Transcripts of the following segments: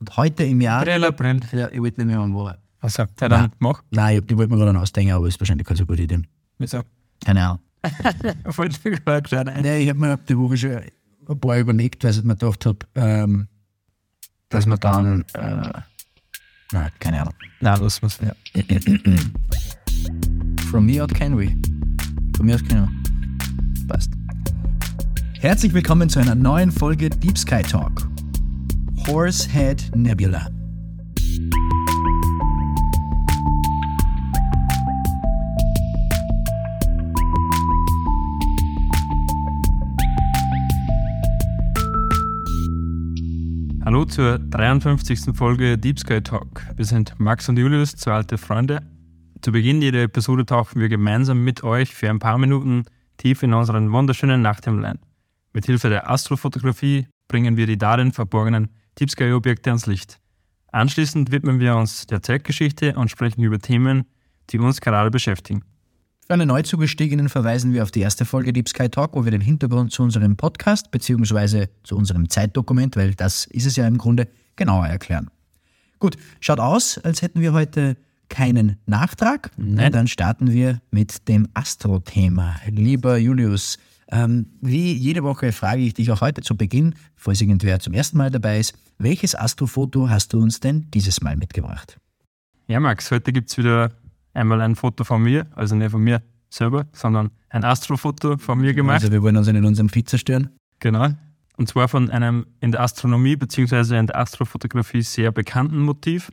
Und heute im Jahr. April, April. Ja, ich wollte nicht mehr an wo. Also, der dann mach. Nein, ich, ich wollte mir gerade einen ausdenken, aber ist wahrscheinlich keine so gute Idee. Wieso? Keine Ahnung. Fällt mir gerade geschaut ein. Nee, ich habe mir die Woche schon ein paar überlegt, weil ich mir gedacht habe, ähm, dass man dann. Äh, nein, keine Ahnung. Nein, lass mal's. Ja. From me out can we. Von mir aus keine Ahnung. Passt. Herzlich willkommen zu einer neuen Folge Deep Sky Talk. Horsehead Nebula. Hallo zur 53. Folge Deep Sky Talk. Wir sind Max und Julius, zwei alte Freunde. Zu Beginn jeder Episode tauchen wir gemeinsam mit euch für ein paar Minuten tief in unseren wunderschönen Nachthimmel ein. Mit Hilfe der Astrofotografie bringen wir die darin verborgenen Deep Sky Objekte ans Licht. Anschließend widmen wir uns der Zeitgeschichte und sprechen über Themen, die uns gerade beschäftigen. Für alle Neuzugestiegenen verweisen wir auf die erste Folge Deep Sky Talk, wo wir den Hintergrund zu unserem Podcast bzw. zu unserem Zeitdokument, weil das ist es ja im Grunde, genauer erklären. Gut, schaut aus, als hätten wir heute keinen Nachtrag. Nein. Dann starten wir mit dem Astro-Thema. Lieber Julius, ähm, wie jede Woche frage ich dich auch heute zu Beginn, falls irgendwer zum ersten Mal dabei ist, welches Astrofoto hast du uns denn dieses Mal mitgebracht? Ja, Max, heute gibt es wieder einmal ein Foto von mir, also nicht von mir selber, sondern ein Astrofoto von mir gemacht. Also wir wollen uns in unserem Feed zerstören. Genau. Und zwar von einem in der Astronomie bzw. in der Astrofotografie sehr bekannten Motiv,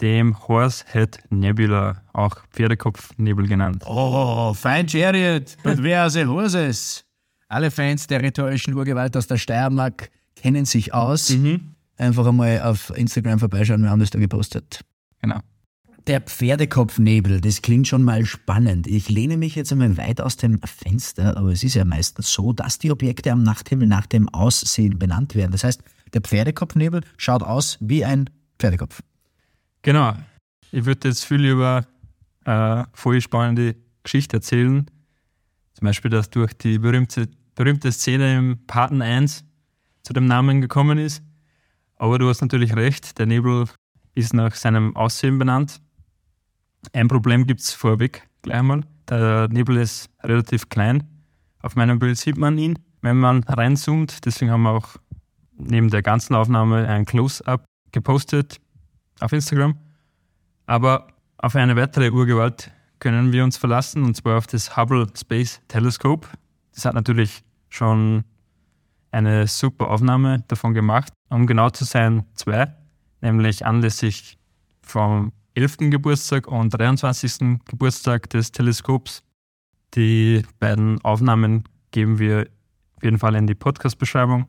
dem Horsehead Nebula, auch Pferdekopfnebel genannt. Oh, Fine Chariot, but where are the horses? Alle Fans der rhetorischen Urgewalt aus der Steiermark kennen sich aus. Einfach einmal auf Instagram vorbeischauen, wir haben das da gepostet. Genau. Der Pferdekopfnebel, das klingt schon mal spannend. Ich lehne mich jetzt einmal weit aus dem Fenster, aber es ist ja meistens so, dass die Objekte am Nachthimmel nach dem Aussehen benannt werden. Das heißt, der Pferdekopfnebel schaut aus wie ein Pferdekopf. Genau. Ich würde jetzt viel über äh, voll spannende Geschichte erzählen. Zum Beispiel, dass durch die berühmte, berühmte Szene im Paten 1 zu dem Namen gekommen ist. Aber du hast natürlich recht, der Nebel ist nach seinem Aussehen benannt. Ein Problem gibt es vorweg gleich einmal. Der Nebel ist relativ klein. Auf meinem Bild sieht man ihn, wenn man reinzoomt. Deswegen haben wir auch neben der ganzen Aufnahme ein Close-up gepostet auf Instagram. Aber auf eine weitere Urgewalt können wir uns verlassen, und zwar auf das Hubble Space Telescope. Das hat natürlich schon eine super Aufnahme davon gemacht. Um genau zu sein, zwei, nämlich anlässlich vom 11. Geburtstag und 23. Geburtstag des Teleskops. Die beiden Aufnahmen geben wir auf jeden Fall in die Podcast-Beschreibung.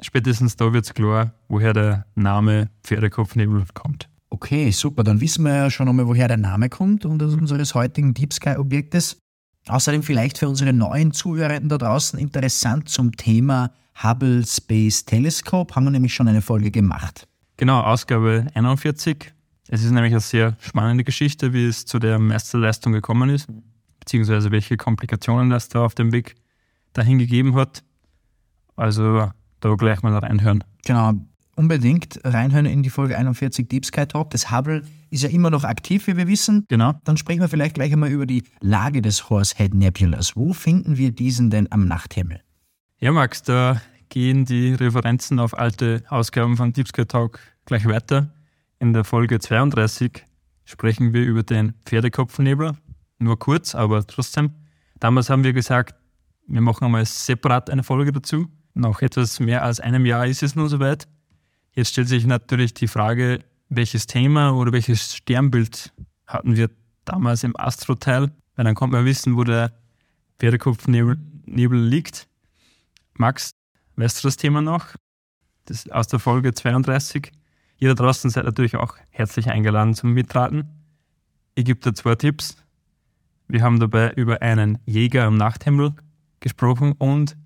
Spätestens da wird es klar, woher der Name Pferdekopfnebel kommt. Okay, super. Dann wissen wir ja schon einmal, woher der Name kommt und unseres heutigen Deep Sky-Objektes. Außerdem vielleicht für unsere neuen Zuhörenden da draußen interessant zum Thema Hubble Space Telescope. Haben wir nämlich schon eine Folge gemacht. Genau, Ausgabe 41. Es ist nämlich eine sehr spannende Geschichte, wie es zu der Meisterleistung gekommen ist, beziehungsweise welche Komplikationen das da auf dem Weg dahin gegeben hat. Also da gleich mal reinhören. Genau, unbedingt reinhören in die Folge 41 Deep Sky Talk. Das Hubble ist ja immer noch aktiv, wie wir wissen. Genau. Dann sprechen wir vielleicht gleich einmal über die Lage des Horsehead Nebulas. Wo finden wir diesen denn am Nachthimmel? Ja, Max, da gehen die Referenzen auf alte Ausgaben von Deep Sky Talk gleich weiter. In der Folge 32 sprechen wir über den Pferdekopfnebel. Nur kurz, aber trotzdem. Damals haben wir gesagt, wir machen einmal separat eine Folge dazu. Nach etwas mehr als einem Jahr ist es nun soweit. Jetzt stellt sich natürlich die Frage, welches Thema oder welches Sternbild hatten wir damals im Astro-Teil? Weil dann kommt man wissen, wo der Pferdekopfnebel Nebel liegt. Max, weißt du das Thema noch? Das aus der Folge 32. Ihr da draußen seid natürlich auch herzlich eingeladen zum Mitraten. Ich gebe da zwei Tipps. Wir haben dabei über einen Jäger am Nachthimmel gesprochen und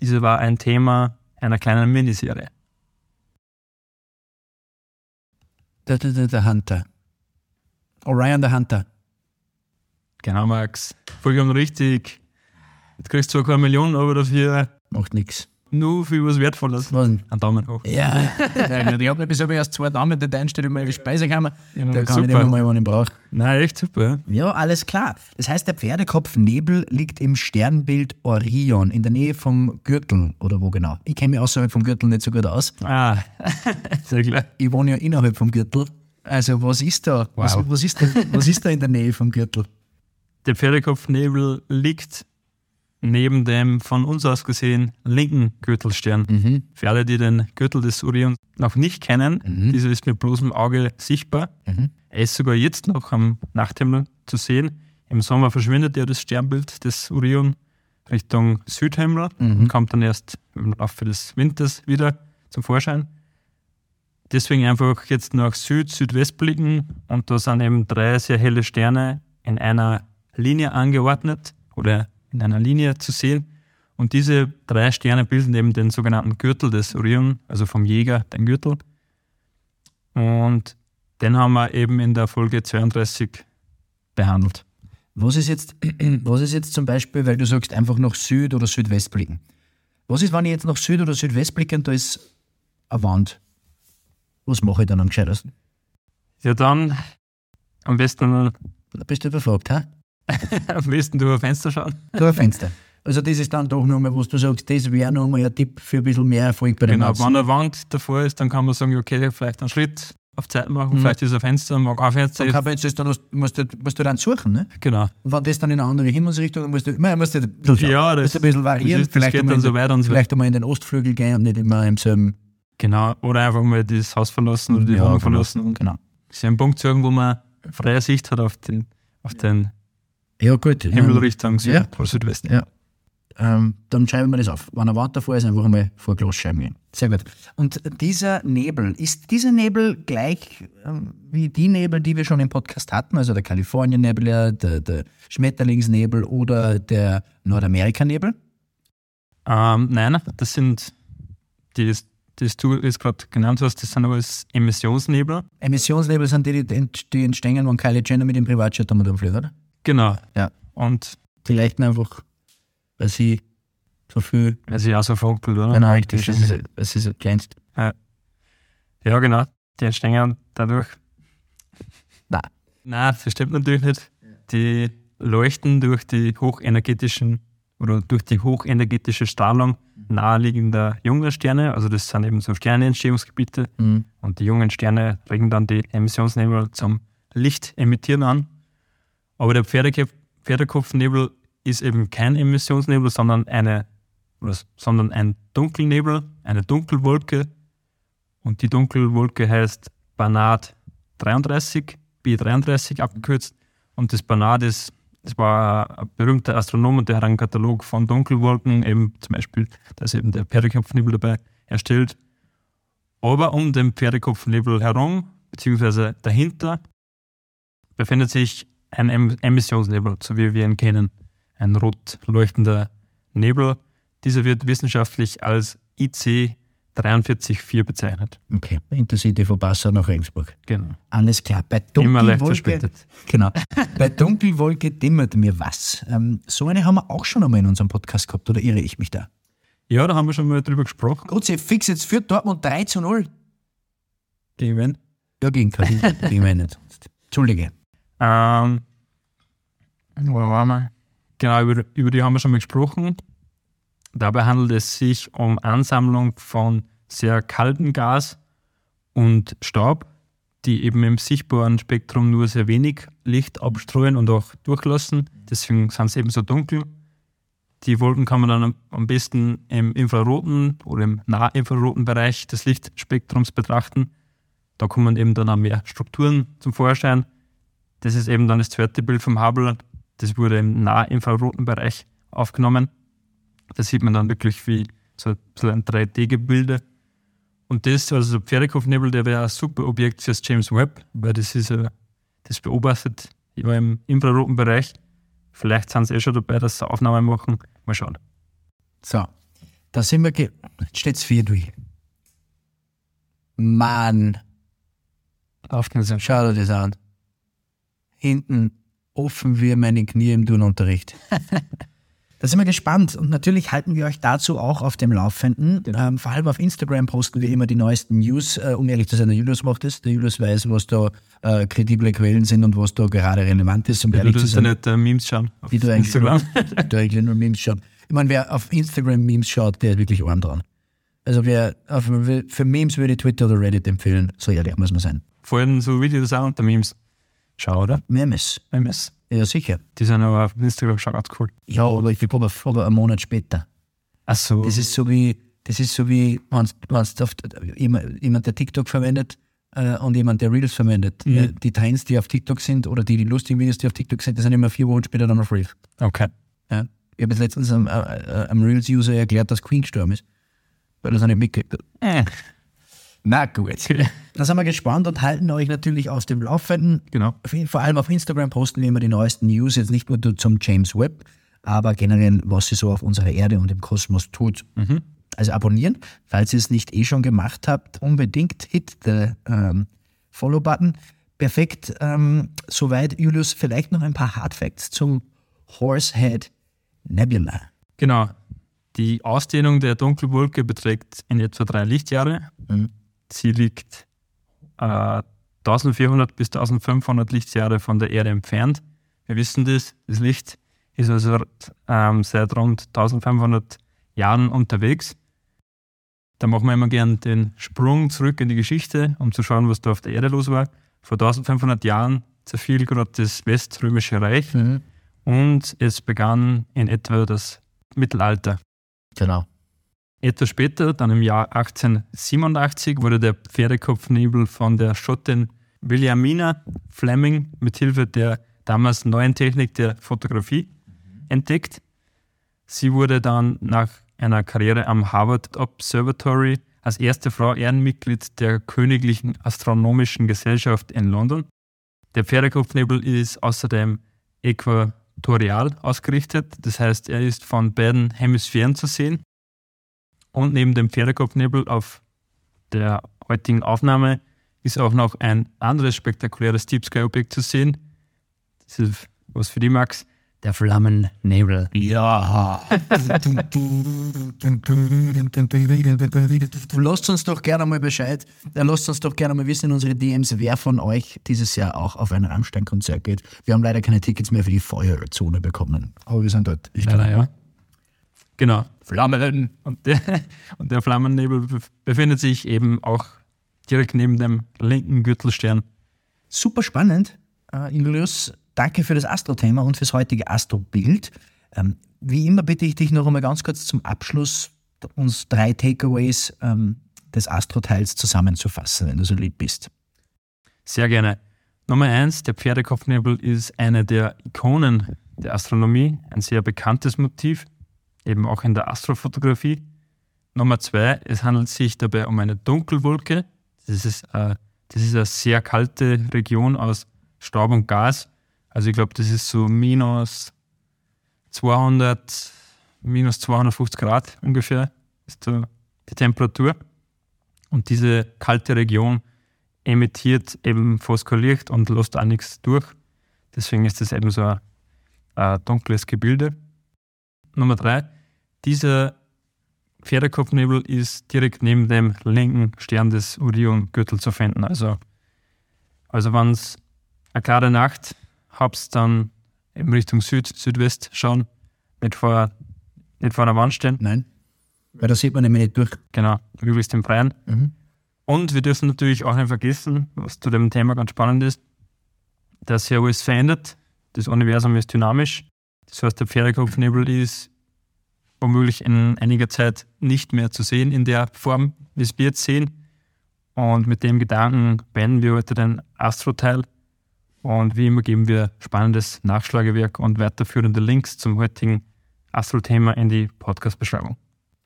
diese war ein Thema einer kleinen Miniserie. Der, der, der, der Hunter. Orion der Hunter. Genau, Max. Vollkommen richtig. Jetzt kriegst du zwar keine Millionen, aber dafür Macht nix. Nur für was Wertvolles. Was? Ein Daumen hoch. Ja, ich habe bis erst zwei Damen, die einsteht in meine Speisekammer. Ja, da kann ich super. immer mal, wenn ich brauche. Nein, echt super. Ja. Alles klar. Das heißt, der Pferdekopfnebel liegt im Sternbild Orion in der Nähe vom Gürtel oder wo genau? Ich kenne mich außerhalb vom Gürtel nicht so gut aus. Ah, sehr klar. Ich wohne ja innerhalb vom Gürtel. Also was ist da? Was, Wow. was, ist da was ist da in der Nähe vom Gürtel? Der Pferdekopfnebel liegt neben dem von uns aus gesehen linken Gürtelstern. Für alle, die den Gürtel des Orion noch nicht kennen, dieser ist mit bloßem Auge sichtbar. Er ist sogar jetzt noch am Nachthimmel zu sehen. Im Sommer verschwindet ja das Sternbild des Orion Richtung Südhimmel und kommt dann erst im Laufe des Winters wieder zum Vorschein. Deswegen einfach jetzt nach Süd, Südwest blicken und da sind eben drei sehr helle Sterne in einer Linie angeordnet oder in einer Linie zu sehen. Und diese drei Sterne bilden eben den sogenannten Gürtel des Orion, also vom Jäger den Gürtel. Und den haben wir eben in der Folge 32 behandelt. Was ist jetzt, was ist jetzt zum Beispiel, weil du sagst, einfach nach Süd oder Südwest blicken? Was ist, wenn ich jetzt nach Süd oder Südwest blicke und da ist eine Wand? Was mache ich dann am gescheitesten? Ja, dann am besten, Da bist du überfragt, hä? Am besten durch ein Fenster schauen. Da ein Fenster. Also das ist dann doch nochmal, was du sagst, das wäre nochmal ein Tipp für ein bisschen mehr Erfolg bei den Genau, Ganzen. wenn eine Wand davor ist, dann kann man sagen, okay, vielleicht einen Schritt auf Zeit machen, vielleicht ist ein Fenster, mag ein Fenster. Dann jetzt das dann, musst, du, musst du dann suchen, ne? genau. Und wenn das dann in eine andere Himmelsrichtung, dann musst du, man musst du ein bisschen. Ja, das- ein bisschen variieren, das ist- das vielleicht, geht dann in so den- weiter und so vielleicht einmal in den Ostflügel gehen und nicht immer im selben. Genau. Oder einfach mal das Haus verlassen oder die Ja, Wohnung genau. verlassen und Genau. sich einen Punkt suchen, wo man freie Sicht hat auf den, auf den Ja, gut. Himmel Richtung Süd ja. Südwesten. Ja. Ähm, dann schreiben wir das auf. Wenn eine Wand davor ist, einfach einmal vor Glas schreiben gehen. Sehr gut. Und dieser Nebel, ist dieser Nebel gleich ähm, wie die Nebel, die wir schon im Podcast hatten? Also der Kalifornien-Nebel, ja, der, der Schmetterlingsnebel oder der Nordamerika-Nebel? Ähm, nein, das sind die, die du jetzt gerade genannt hast, das sind alles Emissionsnebel. Emissionsnebel sind die, die, die entstehen, wenn Kylie Jenner mit dem Privatjet und umfliegt, oder? Genau. Ja. Und Die leuchten einfach, weil sie so viel. weil sie auch so funkelt, oder? Genau, richtig. Das ist, das ist das kleinste. Ja, genau. Die entstehen dadurch. Nein. Nein, das stimmt natürlich nicht. Die leuchten durch die hochenergetischen oder durch die hochenergetische Strahlung naheliegender junger Sterne. Also das sind eben so Sterneentstehungsgebiete. Mhm. Und die jungen Sterne regen dann die Emissionsnebel zum Lichtemittieren an. Aber der Pferdekopf, Pferdekopfnebel ist eben kein Emissionsnebel, sondern, eine, was, sondern ein Dunkelnebel, eine Dunkelwolke. Und die Dunkelwolke heißt Banat 33, B33 abgekürzt. Und das Banat ist, das war ein berühmter Astronom und der hat einen Katalog von Dunkelwolken, eben zum Beispiel, da ist eben der Pferdekopfnebel dabei, erstellt. Aber um den Pferdekopfnebel herum, beziehungsweise dahinter, befindet sich ein em Emissionsnebel, so wie wir ihn kennen. Ein rot leuchtender Nebel. Dieser wird wissenschaftlich als IC 434 bezeichnet. Okay. Intercity von Passau nach Regensburg. Genau. Alles klar. Bei Immer leicht verspätet. genau. Bei Dunkelwolke dimmert mir was. Ähm, so eine haben wir auch schon einmal in unserem Podcast gehabt, oder irre ich mich da? Ja, da haben wir schon mal drüber gesprochen. Gut, sie fix jetzt für Dortmund 3 zu 0. Gegen wen? Ja, gegen Kassel. gegen wen nicht. Entschuldige. Ähm, wo waren wir? Genau, über, über die haben wir schon mal gesprochen. Dabei handelt es sich um Ansammlung von sehr kaltem Gas und Staub, die eben im sichtbaren Spektrum nur sehr wenig Licht abstreuen und auch durchlassen. Deswegen sind sie eben so dunkel. Die Wolken kann man dann am- besten im infraroten oder im nahinfraroten Bereich des Lichtspektrums betrachten. Da kommen eben dann auch mehr Strukturen zum Vorschein. Das ist eben dann das zweite Bild vom Hubble. Das wurde im nahinfraroten Bereich aufgenommen. Da sieht man dann wirklich wie so, ein 3D-Gebilde. Und das, also der Pferdekopfnebel, der wäre ein super Objekt fürs James Webb, weil das ist ja, das beobachtet ja im infraroten Bereich. Vielleicht sind sie eh schon dabei, dass sie Aufnahmen machen. Mal schauen. So. Da sind wir. Ge Jetzt steht's 4 durch. Mann. Aufgenommen. Schau dir das an. Hinten offen wie meine Knie im Turnunterricht. Da sind wir gespannt und natürlich halten wir euch dazu auch auf dem Laufenden. Ähm, vor allem auf Instagram posten wir immer die neuesten News. Äh, um ehrlich zu sein, der Julius macht das. Der Julius weiß, was da äh, kredible Quellen sind und was da gerade relevant ist. Um Ja, du ehrlich zu tust ja nicht äh, Memes schauen. Auf wie du eigentlich, Instagram. wie du eigentlich nur Memes schaut. Ich meine, wer auf Instagram Memes schaut, der ist wirklich arm dran. Also wer auf, für Memes würde ich Twitter oder Reddit empfehlen. So ehrlich muss man sein. Vor allem so Videos auch unter Memes. Schau, oder? Memes. MS. Ja, sicher. Die sind aber auf Instagram schon ganz cool. Ja, aber ich glaube, aber einen Monat später. Ach so. Das ist so wie, das ist so wie, wenn jemand, jemand, der TikTok verwendet äh, und jemand, der Reels verwendet. Mhm. Äh, die Trends, die auf TikTok sind oder die, die lustigen Videos, die auf TikTok sind, die sind immer vier Wochen später dann auf Reels. okay. Ja. Ich habe jetzt letztens einem, einem Reels-User erklärt, dass Queen gestorben ist. Weil er es nicht mitgekriegt hat. Äh. Na gut. Da sind wir gespannt und halten euch natürlich auf dem Laufenden. Genau. Vor allem auf Instagram posten wir immer die neuesten News, jetzt nicht nur zum James Webb, aber generell, was sie so auf unserer Erde und im Kosmos tut. Also abonnieren, falls ihr es nicht eh schon gemacht habt, unbedingt hit the ähm, Follow-Button. Perfekt. Ähm, soweit, Julius, vielleicht noch ein paar Hardfacts zum Horsehead Nebula. Genau. Die Ausdehnung der Dunkelwolke beträgt in etwa drei Lichtjahre. Mhm. Sie liegt äh, 1400 bis 1500 Lichtjahre von der Erde entfernt. Wir wissen das. Das Licht ist also ähm, seit rund 1500 Jahren unterwegs. Da machen wir immer gern den Sprung zurück in die Geschichte, um zu schauen, was da auf der Erde los war. Vor 1500 Jahren zerfiel gerade das Weströmische Reich und es begann in etwa das Mittelalter. Genau. Etwas später, dann im Jahr 1887, wurde der Pferdekopfnebel von der Schottin Williamina Fleming mit Hilfe der damals neuen Technik der Fotografie entdeckt. Sie wurde dann nach einer Karriere am Harvard Observatory als erste Frau Ehrenmitglied der Königlichen Astronomischen Gesellschaft in London. Der Pferdekopfnebel ist außerdem äquatorial ausgerichtet, das heißt, er ist von beiden Hemisphären zu sehen. Und neben dem Pferdekopfnebel auf der heutigen Aufnahme ist auch noch ein anderes spektakuläres Deep Sky Objekt zu sehen. Das ist was für die Max. Der Flammennebel. Ja. lasst uns doch gerne mal Bescheid. Äh, Lasst uns doch gerne mal wissen in unsere DMs, wer von euch dieses Jahr auch auf ein Rammstein-Konzert geht. Wir haben leider keine Tickets mehr für die Feuerzone bekommen. Aber wir sind dort. Ich Leider, ja. Genau. Flammen. Und der, und der Flammennebel bef- befindet sich eben auch direkt neben dem linken Gürtelstern. Super spannend. Äh, Julius, danke für das Astro-Thema und fürs heutige Astro-Bild. Ähm, wie immer bitte ich dich noch einmal ganz kurz zum Abschluss uns drei Takeaways ähm, des Astro-Teils zusammenzufassen, wenn du so lieb bist. Sehr gerne. Nummer eins, der Pferdekopfnebel ist eine der Ikonen der Astronomie, ein sehr bekanntes Motiv, eben auch in der Astrofotografie. Nummer zwei, es handelt sich dabei um eine Dunkelwolke. Das ist, äh, das ist eine sehr kalte Region aus Staub und Gas. Also ich glaube, das ist so minus 200, minus 250 Grad ungefähr ist da die Temperatur. Und diese kalte Region emittiert eben Phosphorlicht und lässt auch nichts durch. Deswegen ist das eben so ein, ein dunkles Gebilde. Nummer drei, dieser Pferdekopfnebel ist direkt neben dem linken Stern des Orion-Gürtels zu finden. Also, also wenn es eine klare Nacht habt, dann eben Richtung Süd, Südwest schauen, nicht vor, nicht vor einer Wand stehen. Nein? Weil da sieht man nämlich nicht durch. Genau, möglichst im Freien. Mhm. Und wir dürfen natürlich auch nicht vergessen, was zu dem Thema ganz spannend ist, dass sich alles verändert. Das Universum ist dynamisch. Das heißt, der Pferdekopfnebel ist womöglich in einiger Zeit nicht mehr zu sehen in der Form, wie es wir jetzt sehen. Und mit dem Gedanken beenden wir heute den Astro-Teil. Und wie immer geben wir spannendes Nachschlagewerk und weiterführende Links zum heutigen Astro-Thema in die Podcast-Beschreibung.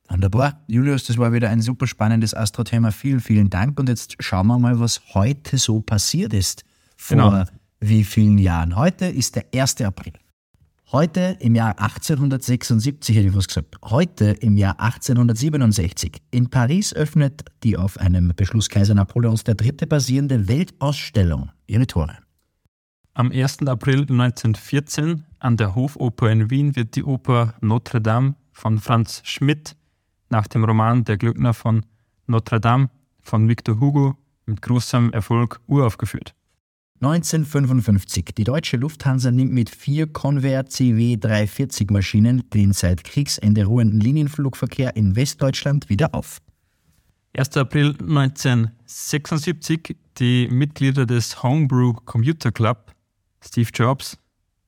Wunderbar. Julius, das war wieder ein super spannendes Astro-Thema. Vielen, vielen Dank. Und jetzt schauen wir mal, was heute so passiert ist. Vor Genau. wie vielen Jahren? Heute ist der 1. April. Heute im Jahr 1876 hätte ich was gesagt. Heute im Jahr 1867 in Paris öffnet die auf einem Beschluss Kaiser Napoleons III. basierende Weltausstellung ihre Tore. Am 1. April 1914 an der Hofoper in Wien wird die Oper Notre Dame von Franz Schmidt nach dem Roman Der Glöckner von Notre Dame von Victor Hugo mit großem Erfolg uraufgeführt. 1955. Die deutsche Lufthansa nimmt mit vier Convair CW 340 Maschinen den seit Kriegsende ruhenden Linienflugverkehr in Westdeutschland wieder auf. 1. April 1976. Die Mitglieder des Homebrew Computer Club, Steve Jobs,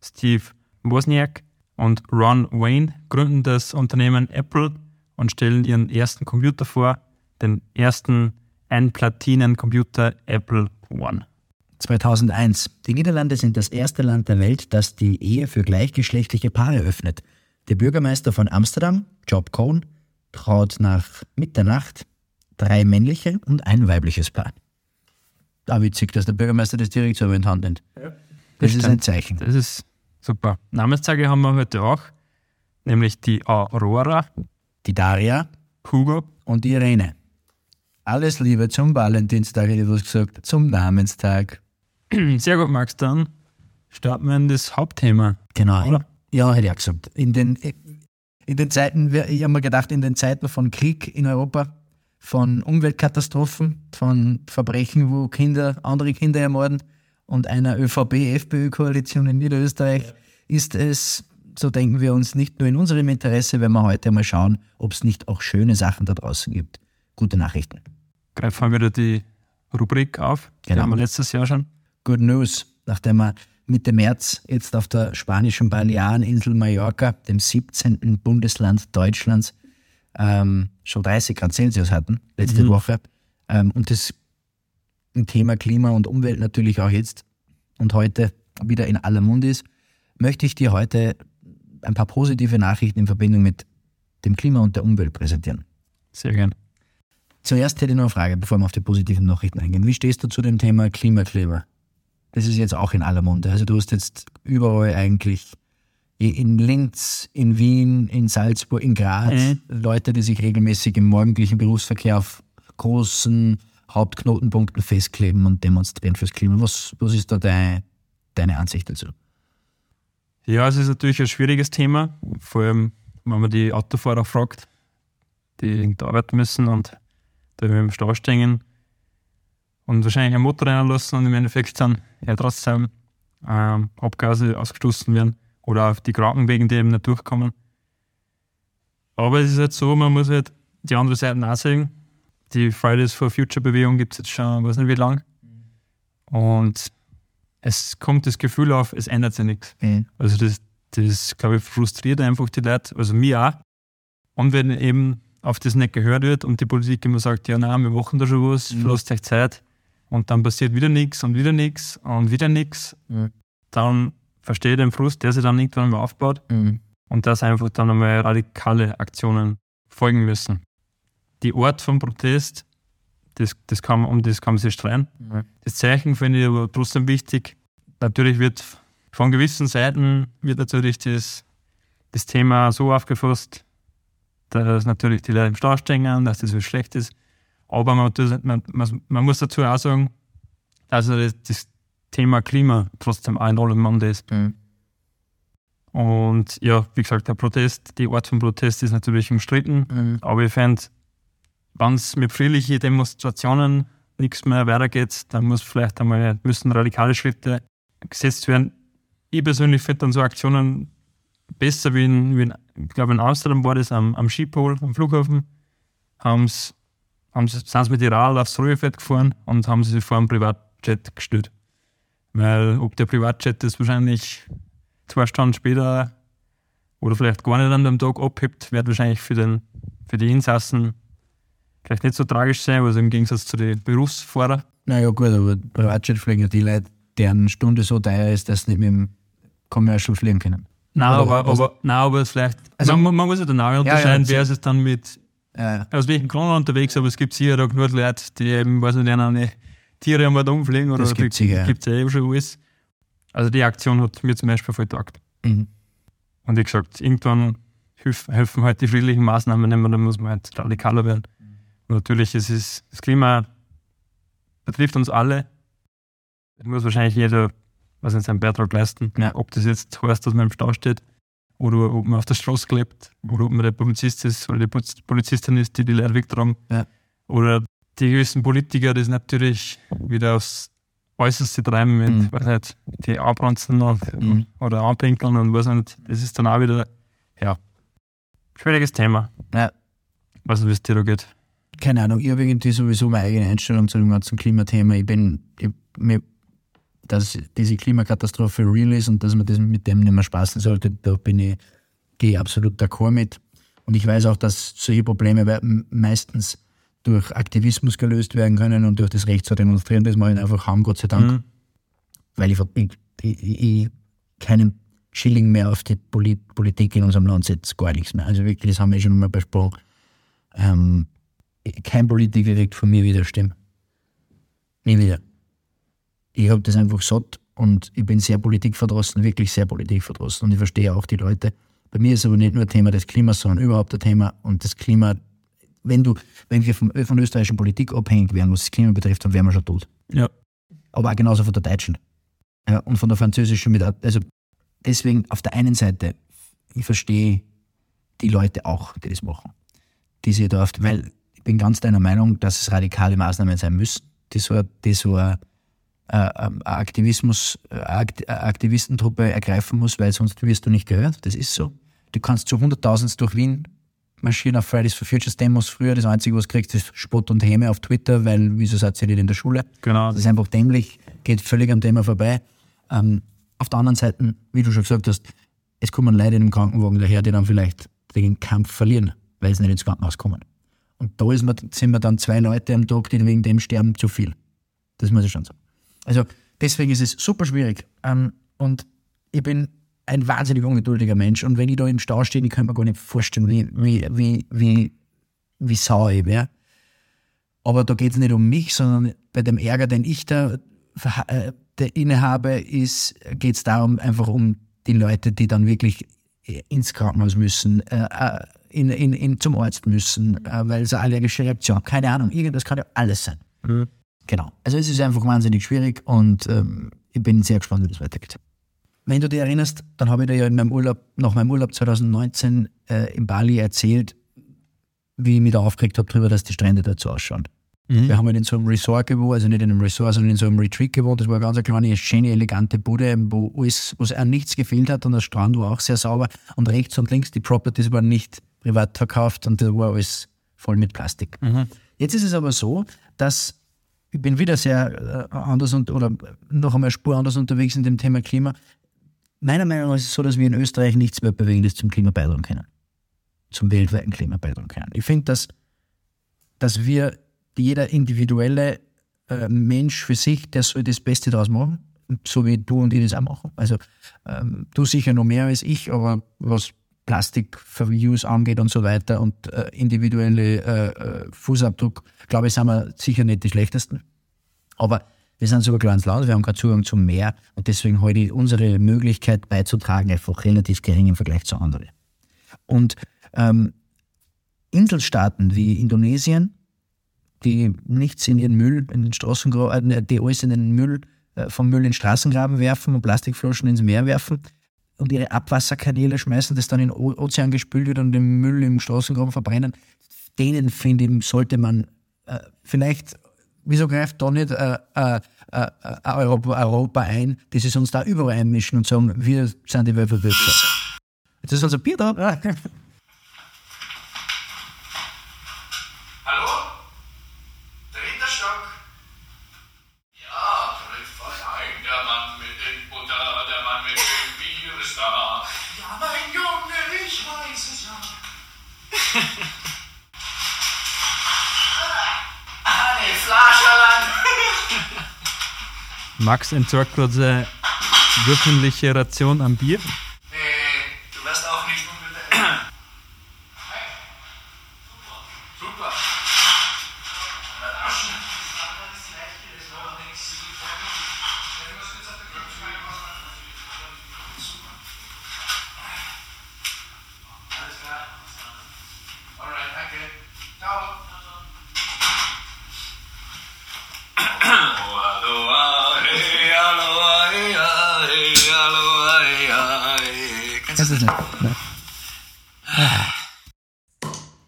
Steve Wozniak und Ron Wayne, gründen das Unternehmen Apple und stellen ihren ersten Computer vor, den ersten Ein-Platinen-Computer Apple One. 2001. Die Niederlande sind das erste Land der Welt, das die Ehe für gleichgeschlechtliche Paare öffnet. Der Bürgermeister von Amsterdam, Job Cohn, traut nach Mitternacht drei männliche und ein weibliches Paar. Da witzig, dass der Bürgermeister das direkt so in die Hand nimmt. Das, das ist ein Zeichen. Das ist super. Namenstage haben wir heute auch, nämlich die Aurora, die Daria, Hugo und die Irene. Alles Liebe zum Valentinstag, hätte ich gesagt, zum Namenstag. Sehr gut, Max, dann starten wir in das Hauptthema. Genau. Oder? Ja, hätte ich auch gesagt. In den, in den Zeiten, ich habe mir gedacht, in den Zeiten von Krieg in Europa, von Umweltkatastrophen, von Verbrechen, wo Kinder andere Kinder ermorden und einer ÖVP-FPÖ-Koalition in Niederösterreich, ist es, so denken wir uns, nicht nur in unserem Interesse, wenn wir heute mal schauen, ob es nicht auch schöne Sachen da draußen gibt. Gute Nachrichten. Greifen wir wieder die Rubrik auf. Genau. Die haben wir letztes Jahr schon. Good News, nachdem wir Mitte März jetzt auf der spanischen Baleareninsel Mallorca, dem 17. Bundesland Deutschlands, ähm, schon 30 Grad Celsius hatten, letzte mhm. Woche. Ähm, und das Thema Klima und Umwelt natürlich auch jetzt und heute wieder in aller Mund ist, möchte ich dir heute ein paar positive Nachrichten in Verbindung mit dem Klima und der Umwelt präsentieren. Sehr gern. Zuerst hätte ich noch eine Frage, bevor wir auf die positiven Nachrichten eingehen. Wie stehst du zu dem Thema Klimakleber? Das ist jetzt auch in aller Munde. Also du hast jetzt überall eigentlich in Linz, in Wien, in Salzburg, in Graz mhm. Leute, die sich regelmäßig im morgendlichen Berufsverkehr auf großen Hauptknotenpunkten festkleben und demonstrieren fürs Klima. Was, was ist da deine, deine Ansicht dazu? Ja, es ist natürlich ein schwieriges Thema, vor allem wenn man die Autofahrer fragt, die irgendwo arbeiten müssen und da im Stau stehen und wahrscheinlich ein Motor reinlassen und im Endeffekt dann ja trotzdem ähm, Abgase ausgestoßen werden oder auf die Krankenwegen, die eben nicht durchkommen. Aber es ist halt so, man muss halt die andere Seite auch sehen. Die Fridays for Future Bewegung gibt es jetzt schon, weiß nicht wie lang. Und es kommt das Gefühl auf, es ändert sich nichts. Mhm. Also das, das glaube ich, frustriert einfach die Leute, also mich auch. Und wenn eben auf das nicht gehört wird und die Politik immer sagt, ja, nein, wir machen da schon was, mhm. lasst euch Zeit. Und dann passiert wieder nichts und wieder nichts und wieder nichts. Mhm. Dann verstehe den Frust, der sich dann irgendwann mal aufbaut mhm. und dass einfach dann einmal radikale Aktionen folgen müssen. Die Art vom Protest, das, das kann, um das kann man sich streiten. Mhm. Das Zeichen finde ich aber trotzdem wichtig. Natürlich wird von gewissen Seiten wird natürlich das, das Thema so aufgefasst, dass natürlich die Leute im Stau stehen, dass das so schlecht ist. Aber man, man, man muss dazu auch sagen, dass das, das Thema Klima trotzdem eine Rolle im Mann ist. Mhm. Und ja, wie gesagt, der Protest, die Art von Protest ist natürlich umstritten, mhm. aber ich fände, wenn es mit friedlichen Demonstrationen nichts mehr weitergeht, dann muss vielleicht einmal müssen radikale Schritte gesetzt werden. Ich persönlich finde dann so Aktionen besser wie in, wie in ich glaube in Amsterdam war das am, am Skipol, am Flughafen, haben's, haben's, sind sie mit Iral aufs Ruhefeld gefahren und haben sie vor einem Privatjet gestellt. Weil ob der Privatjet das wahrscheinlich zwei Stunden später oder vielleicht gar nicht an dem Tag abhebt, wird wahrscheinlich für, den, für die Insassen vielleicht nicht so tragisch sein, also im Gegensatz zu den Berufsfahrern. Naja, gut, aber Privatjet fliegen ja die Leute, deren Stunde so teuer ist, dass sie nicht mit dem Commercial fliegen können. Nein, aber, aber, nein, aber vielleicht. Also, man, man muss ja dann auch unterscheiden, ja, ja, wer ist es dann mit. Ja. Aus welchem Grund unterwegs, aber es gibt sicher auch nur Leute, die eben, weiß nicht, eine Tiere einmal umfliegen oder das gibt es ja. Gibt's ja eben schon alles. Also die Aktion hat mir zum Beispiel voll taugt. Mhm. Und wie gesagt, irgendwann helfen halt die friedlichen Maßnahmen nicht mehr, dann muss man halt radikaler werden. Mhm. Und natürlich, es ist, das Klima betrifft uns alle. Es muss wahrscheinlich jeder was seinen Beitrag leisten. Ja. Ob das jetzt heißt, dass man im Stau steht oder ob man auf der Straße klebt oder ob man der Polizist ist oder die Poliz- Polizistin ist, die die Leute wegtragen. Ja. Oder die gewissen Politiker, das natürlich wieder aufs Äußerste treiben mit, Mhm. weiß nicht, die anbranzen und, Mhm. oder anpinkeln und was nicht. Das ist dann auch wieder, ja, schwieriges Thema. Ja. Was wie es dir da geht. keine Ahnung, ich habe irgendwie sowieso meine eigene Einstellung zu dem ganzen Klimathema. Ich bin, ich, mir, dass diese Klimakatastrophe real ist und dass man das mit dem nicht mehr spaßen sollte, da bin ich, gehe ich absolut d'accord mit. Und ich weiß auch, dass solche Probleme meistens durch Aktivismus gelöst werden können und durch das Recht zu demonstrieren, das wir halt einfach haben, Gott sei Dank. Mhm. Weil ich, ich, ich, ich keinen Schilling mehr auf die Polit Politik in unserem Land setze, gar nichts mehr. Also wirklich, das haben wir schon mal besprochen. Ähm, kein Politiker kriegt von mir wieder Stimme. Nie wieder. Ich habe das einfach satt und ich bin sehr politikverdrossen, wirklich sehr politikverdrossen und ich verstehe auch die Leute. Bei mir ist aber nicht nur ein Thema des Klimas, sondern überhaupt ein Thema und das Klima, wenn du, wenn wir von, von österreichischen Politik abhängig wären, was das Klima betrifft, dann wären wir schon tot. Ja. Aber auch genauso von der deutschen. Ja, und von der französischen mit, also deswegen auf der einen Seite, ich verstehe die Leute auch, die das machen. Die sich da oft, weil ich bin ganz deiner Meinung, dass es radikale Maßnahmen sein müssen, die so, die so eine Aktivismus, eine Akt- eine Aktivistentruppe ergreifen muss, weil sonst wirst du nicht gehört. Das ist so. Du kannst zu hunderttausend durch Wien marschieren auf Fridays for Futures Demos früher. Das Einzige, was du kriegst, ist Spott und Häme auf Twitter, weil wieso seid ihr nicht in der Schule? Genau. Das ist einfach dämlich, geht völlig am Thema vorbei. Ähm, auf der anderen Seite, wie du schon gesagt hast, es kommen Leute in einem Krankenwagen daher, die dann vielleicht den Kampf verlieren, weil sie nicht ins Krankenhaus kommen. Und da man, sind wir dann zwei Leute am Tag, die wegen dem sterben, zu viel. Das muss ich schon sagen. Also deswegen ist es super schwierig. Ähm, und ich bin ein wahnsinnig ungeduldiger Mensch. Und wenn ich da im Stau stehe, ich kann mir gar nicht vorstellen, wie, wie, wie, wie, wie sauer ich wäre. Aber da geht es nicht um mich, sondern bei dem Ärger, den ich da verha- äh, der innehabe, geht es darum, einfach um die Leute, die dann wirklich äh, ins Krankenhaus müssen, äh, äh, in, in, in, zum Arzt müssen, äh, weil sie eine allergische Reaktion haben. Keine Ahnung, irgendwas kann ja alles sein. Mhm. Genau. Also es ist einfach wahnsinnig schwierig und ähm, ich bin sehr gespannt, wie das weitergeht. Wenn du dich erinnerst, dann habe ich dir ja in meinem Urlaub, nach meinem Urlaub 2019 äh, in Bali erzählt, wie ich mich da aufgeregt habe darüber, dass die Strände so ausschauen. Mhm. Wir haben halt in so einem Resort gewohnt, also nicht in einem Resort, sondern in so einem Retreat gewohnt. Das war eine ganz kleine, schöne, elegante Bude, wo alles, wo es an nichts gefehlt hat und der Strand war auch sehr sauber. Und rechts und links, die Properties waren nicht privat verkauft und da war alles voll mit Plastik. Mhm. Jetzt ist es aber so, dass ich bin wieder sehr äh, anders und, oder noch einmal Spur anders unterwegs in dem Thema Klima. Meiner Meinung nach ist es so, dass wir in Österreich nichts mehr Bewegendes zum Klima beitragen können. Zum weltweiten Klima beitragen können. Ich finde, dass, dass wir, jeder individuelle äh, Mensch für sich, der soll das Beste daraus machen, so wie du und ich das auch machen. Also ähm, du sicher noch mehr als ich, aber was Plastik-Use angeht und so weiter und äh, individuelle äh, äh, Fußabdruck, glaube ich, sind wir sicher nicht die schlechtesten. Aber wir sind sogar kleines Land, wir haben keinen Zugang zum Meer und deswegen halte ich unsere Möglichkeit beizutragen einfach relativ gering im Vergleich zu anderen. Und ähm, Inselstaaten wie Indonesien, die nichts in ihren Müll, in den Straßengraben, äh, die alles in den Müll, äh, vom Müll in den Straßengraben werfen und Plastikflaschen ins Meer werfen und ihre Abwasserkanäle schmeißen, das dann in den Ozean gespült wird und den Müll im Straßengraben verbrennen, denen finde ich, sollte man äh, vielleicht, wieso greift da nicht äh, äh, äh, äh, Europa, Europa ein, die sich uns da überall einmischen und sagen, wir sind die Weltverbürger. Jetzt ist also Bier da. Hallo? Max entsorgt gerade seine wöchentliche Ration an Bier. Nee, du wirst auch nicht unbedingt. Super. Alles klar. Alright, danke. Ciao. Aloha, hey, aloha, hey, Das ist nicht. Nein.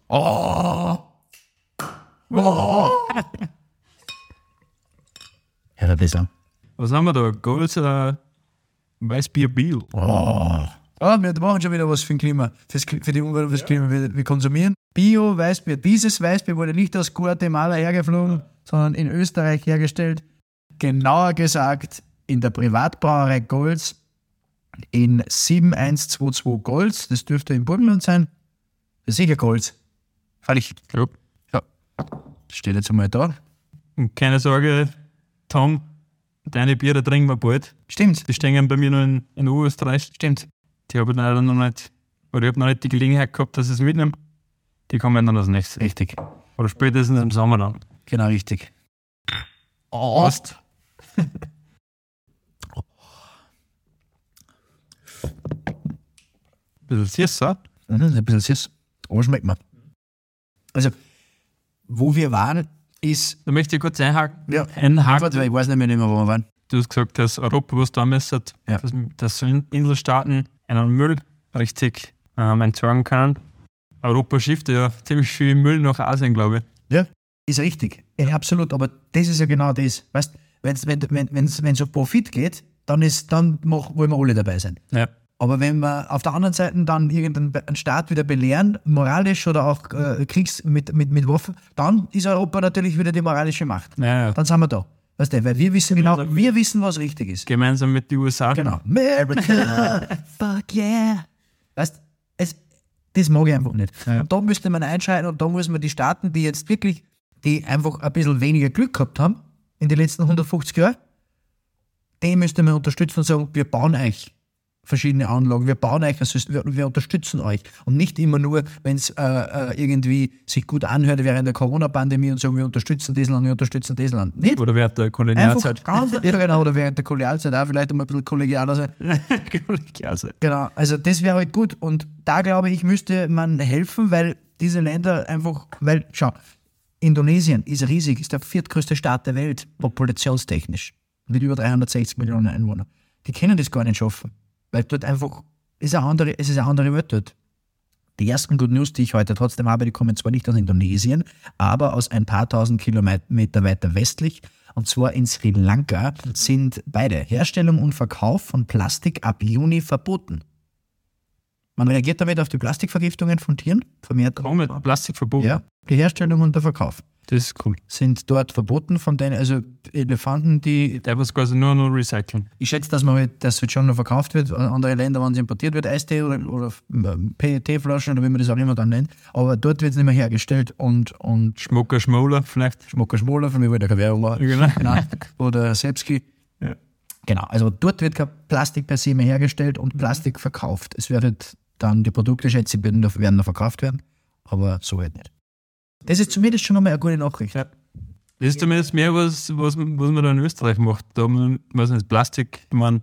Oh. Oh. Hör das an. Was haben wir da? Gold, äh, Weißbier, Biel. Oh. Ah, wir machen schon wieder was für, Klima, fürs, für die Umwelt und fürs Klima. Wir, wir konsumieren Bio Weißbier. Dieses Weißbier wurde nicht aus Guatemala hergeflogen, sondern in Österreich hergestellt. Genauer gesagt in der Privatbrauerei Golds in 7122 Golds. Das dürfte im Burgenland sein. Sicher Golds. Freilich. Ja. Ja. Steht jetzt einmal da. Und keine Sorge, Tom, deine Biere trinken wir bald. Stimmt, Die stehen bei mir noch in, in Österreich. stimmt. Die habe ich leider noch nicht, oder ich habe noch nicht die Gelegenheit gehabt, dass ich es mitnehme. Die kommen dann als nächstes. Richtig. Oder spätestens im Sommer dann. Genau richtig. Oh. Passt. Bisschen süß, Mhm, ein bisschen süß. Aber schmeckt mir. Also, wo wir waren, ist. Da möchte ich kurz einhaken. Ja, einhaken. Ich weiß nicht mehr, wo wir waren. Du hast gesagt, dass Europa was da müsste, Ja. dass, dass Inselstaaten einen Müll richtig ähm, entsorgen können. Europa schifft ja ziemlich viel Müll nach Asien, glaube ich. Ja, ist richtig. Ja, absolut. Aber das ist ja genau das. Weißt wenn's, wenn es wenn, wenn's, wenn's um Profit geht, dann, ist, dann mach, wollen wir alle dabei sein. Ja. Aber wenn wir auf der anderen Seite dann irgendeinen Staat wieder belehren, moralisch oder auch äh, Kriegs mit, mit, mit Waffen, dann ist Europa natürlich wieder die moralische Macht. Ja, ja. Dann sind wir da. Weißt du, weil wir wissen genau, wir wissen, was richtig ist. Gemeinsam mit den USA. Genau. America, fuck yeah. Weißt es, das mag ich einfach nicht. Und da müsste man einschreiten und da muss man die Staaten, die jetzt wirklich, die einfach ein bisschen weniger Glück gehabt haben in den letzten 150 Jahren, die müsste man unterstützen und sagen, wir bauen euch verschiedene Anlagen, wir bauen euch ein System, wir, wir unterstützen euch. Und nicht immer nur, wenn es äh, äh, irgendwie sich gut anhört während der Corona-Pandemie und sagen, wir unterstützen das Land, wir unterstützen das Land. Nicht. Oder während der Einfach Kolonialzeit. ganz, ja, genau, oder während der Kolonialzeit auch vielleicht einmal ein bisschen kollegialer sein. Kolonialzeit. Genau, also das wäre halt gut. Und da glaube ich, müsste man helfen, weil diese Länder einfach, weil, schau, Indonesien ist riesig, ist der viertgrößte Staat der Welt, populationstechnisch, mit über 360 Millionen Einwohnern. Die können das gar nicht schaffen, weil dort einfach, ist eine andere, es ist eine andere Welt dort. Die ersten Good News, die ich heute trotzdem habe, die kommen zwar nicht aus Indonesien, aber aus ein paar tausend Kilometer weiter westlich. Und zwar in Sri Lanka sind beide Herstellung und Verkauf von Plastik ab Juni verboten. Man reagiert damit auf die Plastikvergiftungen von Tieren, vermehrt. Komm mit Plastikverbot. Ja, die Herstellung und der Verkauf Das ist cool. sind dort verboten von den, also Elefanten, die Der was quasi nur noch recyceln. ich schätze, dass man halt, das jetzt schon noch verkauft wird, an andere Länder, wenn es importiert wird, Eistee oder, oder ähm, PET-Flaschen oder wie man das auch immer dann nennt. Aber dort wird es nicht mehr hergestellt und, und Schmucker, Schmoller vielleicht. Schmucker Schmoller, von mir wollte keine Werbung machen. Genau. Genau. Oder Sepski. Ja. Genau, also dort wird kein Plastik per se mehr hergestellt und Plastik verkauft. Es wird halt dann, die Produkte, schätze ich, werden noch, werden noch verkauft werden, aber so halt nicht. Das ist zumindest schon einmal eine gute Nachricht. Ja. Das ist zumindest mehr, was, was, was man da in Österreich macht. Da hat man, nicht, Plastik, ich meine,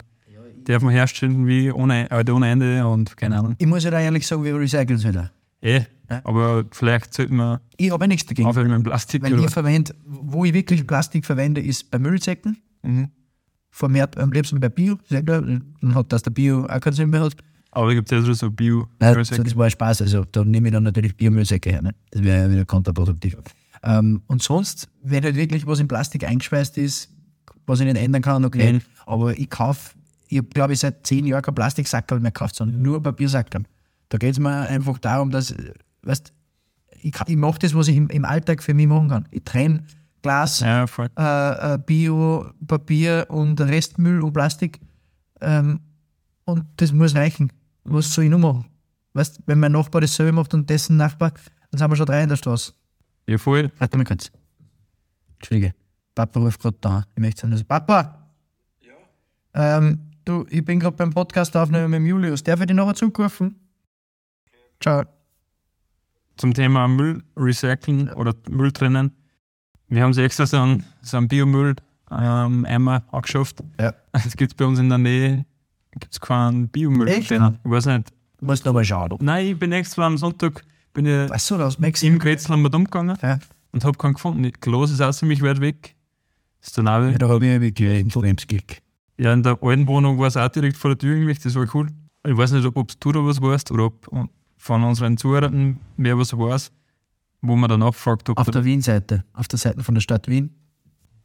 darf man herstellen wie ohne, halt ohne Ende und keine Ahnung. Ich muss ja da ehrlich sagen, wir recyceln es wieder. Eh, Ja. aber vielleicht sollte man Ich habe ja nichts dagegen. aufhören mit Plastik. Weil oder- ich verwende, wo ich wirklich Plastik verwende, ist bei Müllsäcken. Mhm. Vermehrt am liebsten bei Bio. Dann hat, dass der Bio auch keinen Sinn mehr hat. Aber da gibt es ja so bio Nein, also das war ein Spaß. Also da nehme ich dann natürlich Biomüllsäcke her. Ne? Das wäre ja wieder kontraproduktiv. Ähm, und sonst, wenn halt wirklich was in Plastik eingespeist ist, was ich nicht ändern kann, okay. Mhm. Aber ich kaufe, ich habe glaube ich seit zehn Jahren kein Plastiksackerl mehr gekauft, sondern nur Papiersackerl. Da geht es mir einfach darum, dass, weißt ich, ich mache das, was ich im, im Alltag für mich machen kann. Ich trenne Glas, Ja, äh, äh, Bio, Papier und Restmüll und Plastik. Ähm, und das muss reichen. Was soll ich noch machen? Weißt wenn mein Nachbar dasselbe macht und dessen Nachbar, dann sind wir schon drei in der Straße. Ja, voll. Warte mal kurz. Entschuldige. Papa ruft gerade da. Ich möchte sagen, Papa! Ja? Ähm, du, ich bin gerade beim Podcast aufnehmen mit dem Julius. Darf ich dich nachher zurückrufen? Ciao. Zum Thema Müll recyceln oder Müll trennen. Wir haben sich extra so einen, so einen Biomüll ähm, angeschafft. Ja. Es gibt bei uns in der Nähe gibt's keinen Biomüll. Echt? Ich weiß nicht. Du musst noch mal schauen. Nein, ich bin extra am Sonntag bin ich Weißt du, aus Mexiko? im Grätzl am umgegangen Ja. und habe keinen gefunden. Glas ist auch ziemlich weit weg. Das ist dann auch, ja, da habe ich extremes Glück. ja, in der alten Wohnung war es auch direkt vor der Tür irgendwie, das war cool. ich weiß nicht, ob du da was weißt oder ob von unseren Zuhörern wer was weiß, wo man dann abfragt, ob Auf der Wien-Seite, auf der Seite von der Stadt Wien.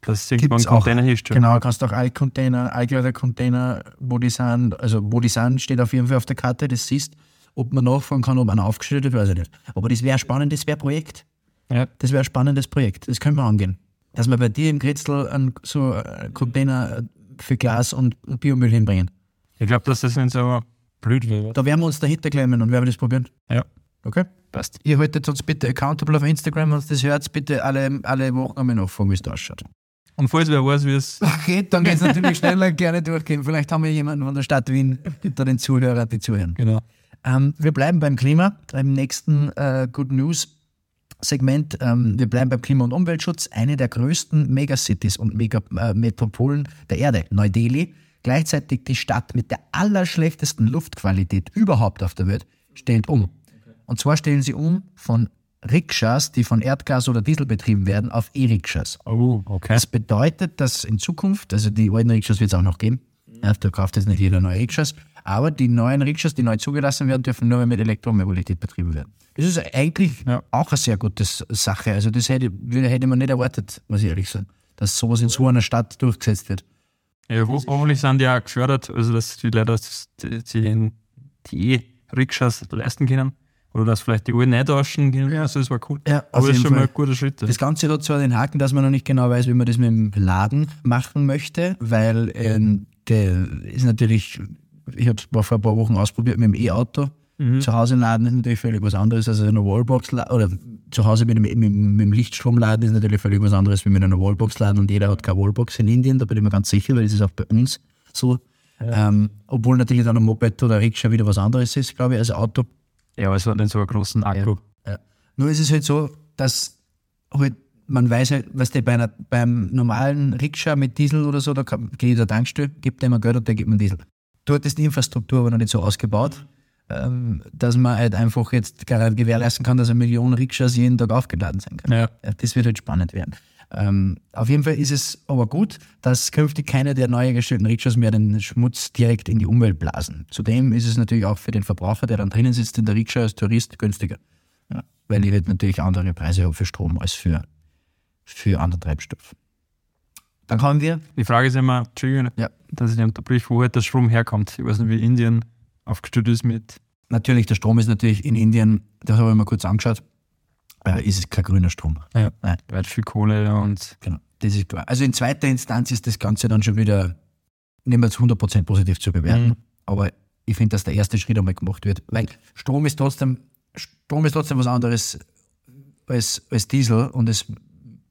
Das irgendwann. Container hinstellen. Genau, kannst auch Altcontainer, Altlader-Container, wo die sind, also wo die sind, steht auf jeden Fall auf der Karte, das siehst. Ob man nachfragen kann, ob einer aufgestellt wird, weiß ich nicht. Aber das wäre ein spannendes wäre Projekt. Ja. Das wäre ein spannendes Projekt. Das können wir angehen. Dass wir bei dir im Kretzel einen so einen Container für Glas und Biomüll hinbringen. Ich glaube, dass das nicht so blöd wäre. Da werden wir uns dahinter klemmen und werden das probieren. Ja, Okay? passt. Ihr haltet uns bitte accountable auf Instagram, wenn ihr das hört, bitte alle, alle Wochen einmal nachfragen, wie es da ausschaut. Und falls wer weiß, wie es Okay, dann geht es natürlich schneller, gerne durchgehen. Vielleicht haben wir jemanden von der Stadt Wien unter den Zuhörern, die zuhören. genau. Ähm, wir bleiben beim Klima, beim nächsten äh, Good News Segment. Ähm, wir bleiben beim Klima- und Umweltschutz. Eine der größten Megacities und Megametropolen äh, der Erde, Neu-Delhi, gleichzeitig die Stadt mit der allerschlechtesten Luftqualität überhaupt auf der Welt, stellt um. Und zwar stellen sie um von Rikschas, die von Erdgas oder Diesel betrieben werden, auf E-Rikschas. Oh, okay. Das bedeutet, dass in Zukunft, also die alten Rikschas wird es auch noch geben, ja, da kauft jetzt nicht jeder neue Rikschas, aber die neuen Rikschas, die neu zugelassen werden, dürfen nur mehr mit Elektromobilität betrieben werden. Das ist eigentlich Ja. auch eine sehr gute Sache. Also das hätte, hätte man nicht erwartet, muss ich ehrlich sagen, dass sowas in so einer Stadt durchgesetzt wird. Ja, ho hoffentlich sind die auch gefördert, also dass die Leute die, die, die E-Rikschas leisten können. Oder dass vielleicht die alten nicht tauschen können. Also das war cool. Ja, auf Aber das ist schon mal Fall. ein guter Schritt. Das Ganze hat zwar den Haken, dass man noch nicht genau weiß, wie man das mit dem Laden machen möchte, weil ähm, der ist natürlich, ich habe es vor ein paar Wochen ausprobiert mit dem E-Auto. Zu Hause laden ist natürlich völlig was anderes als eine Wallbox laden. Oder zu Hause mit dem, mit, mit dem Lichtstrom laden ist natürlich völlig was anderes wie mit einer Wallbox laden. Und jeder hat keine Wallbox in Indien, da bin ich mir ganz sicher, weil das ist auch bei uns so. Ähm, obwohl natürlich dann ein Moped oder Rikscha wieder was anderes ist, glaube ich, als Auto. Ja, es hat nicht so einen großen Akku. Ja. Nur ist es halt so, dass halt, man weiß halt, was der bei einer, beim normalen Rikscha mit Diesel oder so, da geht der Tankstelle, gibt dem ein Geld und der gibt mir Diesel. Dort ist die Infrastruktur aber noch nicht so ausgebaut, ähm, dass man halt einfach jetzt gar gewährleisten kann, dass eine Million Rikschas jeden Tag aufgeladen sein kann. Ja. Ja, das wird halt spannend werden. Ähm, auf jeden Fall ist es aber gut, dass künftig keine der neu gestellten Rikschas mehr den Schmutz direkt in die Umwelt blasen. Zudem ist es natürlich auch für den Verbraucher, der dann drinnen sitzt in der Rikscha als Tourist, günstiger. Ja, weil ich halt natürlich andere Preise habe für Strom als für, für anderen Treibstoff. Dann kommen wir. Die Frage ist immer, Entschuldigung, Ja. dass ich nicht unterbrich, wo halt der Strom herkommt. Ich weiß nicht, wie Indien aufgestellt ist mit. Natürlich, der Strom ist natürlich in Indien, das habe ich mal kurz angeschaut, äh, ist es kein grüner Strom. Ja. Nein. Weit viel Kohle und Genau, das ist klar. Also in zweiter Instanz ist das Ganze dann schon wieder nicht mehr zu 100% positiv zu bewerten. Mhm. Aber ich finde, dass der erste Schritt einmal gemacht wird. Weil Strom ist trotzdem, Strom ist trotzdem was anderes als, als Diesel und es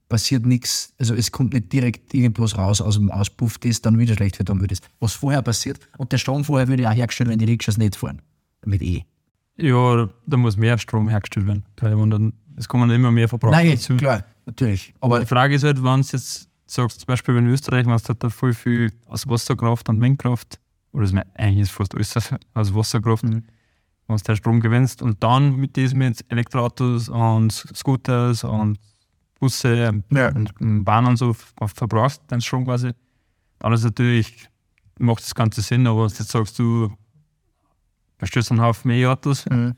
passiert nichts, also es kommt nicht direkt irgendwas raus aus dem Auspuff, das dann wieder schlecht für die Umwelt ist. Was vorher passiert, und der Strom vorher würde ja auch hergestellt, wenn die Rikschas nicht fahren. Mit E. ja, da muss mehr Strom hergestellt werden. Weil wenn dann, es kommen immer mehr Verbraucher Nein, dazu. klar, natürlich. Aber die Frage ist halt, wenn du jetzt sagst, zum Beispiel in Österreich, wenn du halt da voll viel aus Wasserkraft und Windkraft, oder ist mir eigentlich ist fast alles aus Wasserkraft, wenn du den Strom gewinnst und dann mit diesem mit Elektroautos und Scooters und Busse Ja. und Bahnen und so ver- verbrauchst, deinen Strom quasi, dann ist natürlich, macht das Ganze Sinn, aber jetzt sagst, du bestellst einen Haufen E-Autos Mhm.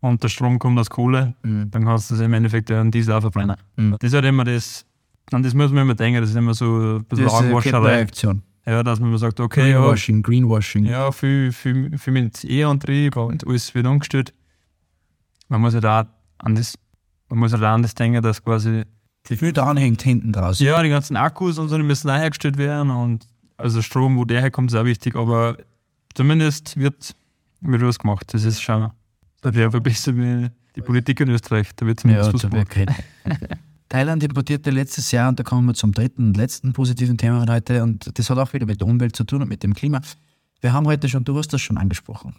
Und der Strom kommt aus Kohle, Mhm. dann kannst du das im Endeffekt ja einen Diesel auch verbrennen. Mhm. Das ist halt immer das, an das muss man immer denken, das ist immer so ein bisschen das ist eine Augenwascherei. Ja, dass man immer sagt, okay, ja, Greenwashing, Greenwashing. ja viel, viel, viel mit E-Antrieb und alles wird umgestellt. Man muss halt auch an das, man muss halt an das denken, dass quasi Wie viel dran hängt hinten draus. ja, die ganzen Akkus und so, die müssen auch hergestellt werden und also Strom, wo der herkommt, ist auch wichtig, aber zumindest wird, wird was gemacht. Das ist schon, da wäre aber besser wie die Politik in Österreich, da wird zumindest Ja, geredet. Thailand importierte letztes Jahr, und da kommen wir zum dritten und letzten positiven Thema heute, und das hat auch wieder mit der Umwelt zu tun und mit dem Klima. Wir haben heute schon, du hast das schon angesprochen,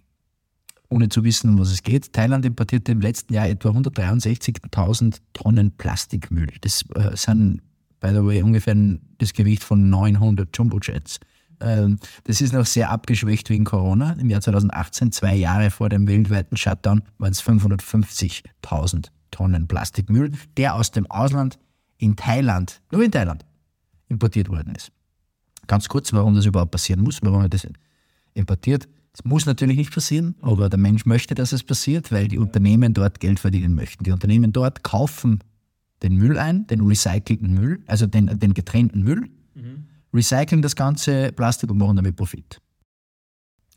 ohne zu wissen, um was es geht. Thailand importierte im letzten Jahr etwa 163.000 Tonnen Plastikmüll. Das äh, sind, by the way, ungefähr das Gewicht von 900 Jumbojets. Ähm, das ist noch sehr abgeschwächt wegen Corona. Im Jahr 2018, zwei Jahre vor dem weltweiten Shutdown, waren es 550.000 Tonnen Plastikmüll, der aus dem Ausland in Thailand, nur in Thailand, importiert worden ist. Ganz kurz, warum das überhaupt passieren muss, warum er das importiert. Es muss natürlich nicht passieren, aber der Mensch möchte, dass es passiert, weil die Unternehmen dort Geld verdienen möchten. Die Unternehmen dort kaufen den Müll ein, den recycelten Müll, also den, den getrennten Müll, recyceln das ganze Plastik und machen damit Profit.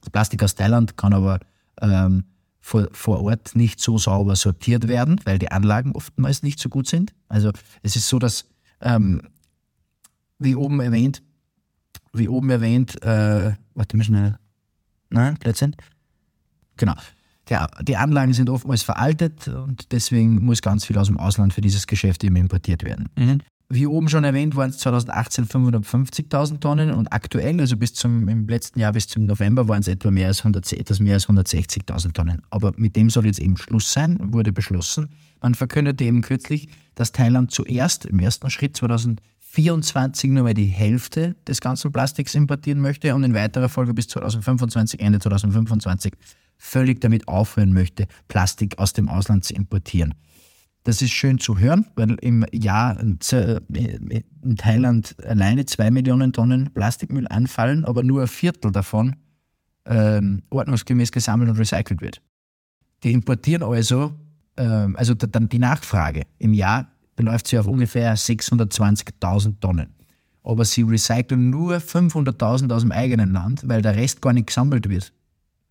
Das Plastik aus Thailand kann aber ähm, vor, vor Ort nicht so sauber sortiert werden, weil die Anlagen oftmals nicht so gut sind. Also es ist so, dass, ähm, wie oben erwähnt, wie oben erwähnt, äh, warte mal schnell, nein, Blödsinn. Genau. Der, die Anlagen sind oftmals veraltet und deswegen muss ganz viel aus dem Ausland für dieses Geschäft eben importiert werden. Wie oben schon erwähnt, waren es 2018 550.000 Tonnen und aktuell, also bis zum im letzten Jahr bis zum November, waren es etwa mehr als 100, etwas mehr als 160.000 Tonnen. Aber mit dem soll jetzt eben Schluss sein, wurde beschlossen. Man verkündete eben kürzlich, dass Thailand zuerst im ersten Schritt 2024 nur mal die Hälfte des ganzen Plastiks importieren möchte und in weiterer Folge bis 2025, Ende 2025 völlig damit aufhören möchte, Plastik aus dem Ausland zu importieren. Das ist schön zu hören, weil im Jahr äh, in Thailand alleine zwei Millionen Tonnen Plastikmüll anfallen, aber nur ein Viertel davon ähm, ordnungsgemäß gesammelt und recycelt wird. Die importieren also, ähm, also da- dann die Nachfrage im Jahr beläuft sich auf ungefähr 620.000 Tonnen. Aber sie recyceln nur 500.000 aus dem eigenen Land, weil der Rest gar nicht gesammelt wird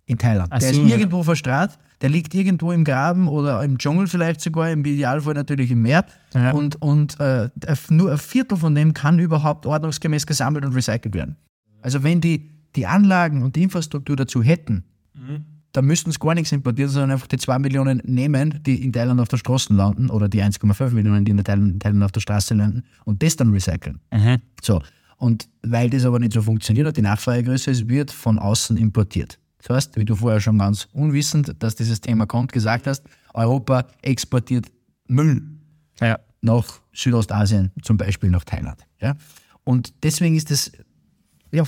in Thailand. Ach der so. ist irgendwo verstrahlt, der liegt irgendwo im Graben oder im Dschungel vielleicht sogar, im Idealfall natürlich im Meer. Ja. Und, und äh, nur ein Viertel von dem kann überhaupt ordnungsgemäß gesammelt und recycelt werden. Also wenn die die Anlagen und die Infrastruktur dazu hätten, dann müssten es gar nichts importieren, sondern einfach die 2 Millionen nehmen, die in Thailand auf der Straße landen oder die 1,5 Millionen, die in Thailand, Thailand auf der Straße landen und das dann recyceln. So. Und weil das aber nicht so funktioniert und die Nachfrage größer ist, wird von außen importiert. Das heißt, wie du vorher schon ganz unwissend, dass dieses Thema kommt, gesagt hast, Europa exportiert Müll Ja. nach Südostasien, zum Beispiel nach Thailand. Ja? Und deswegen ist es ja,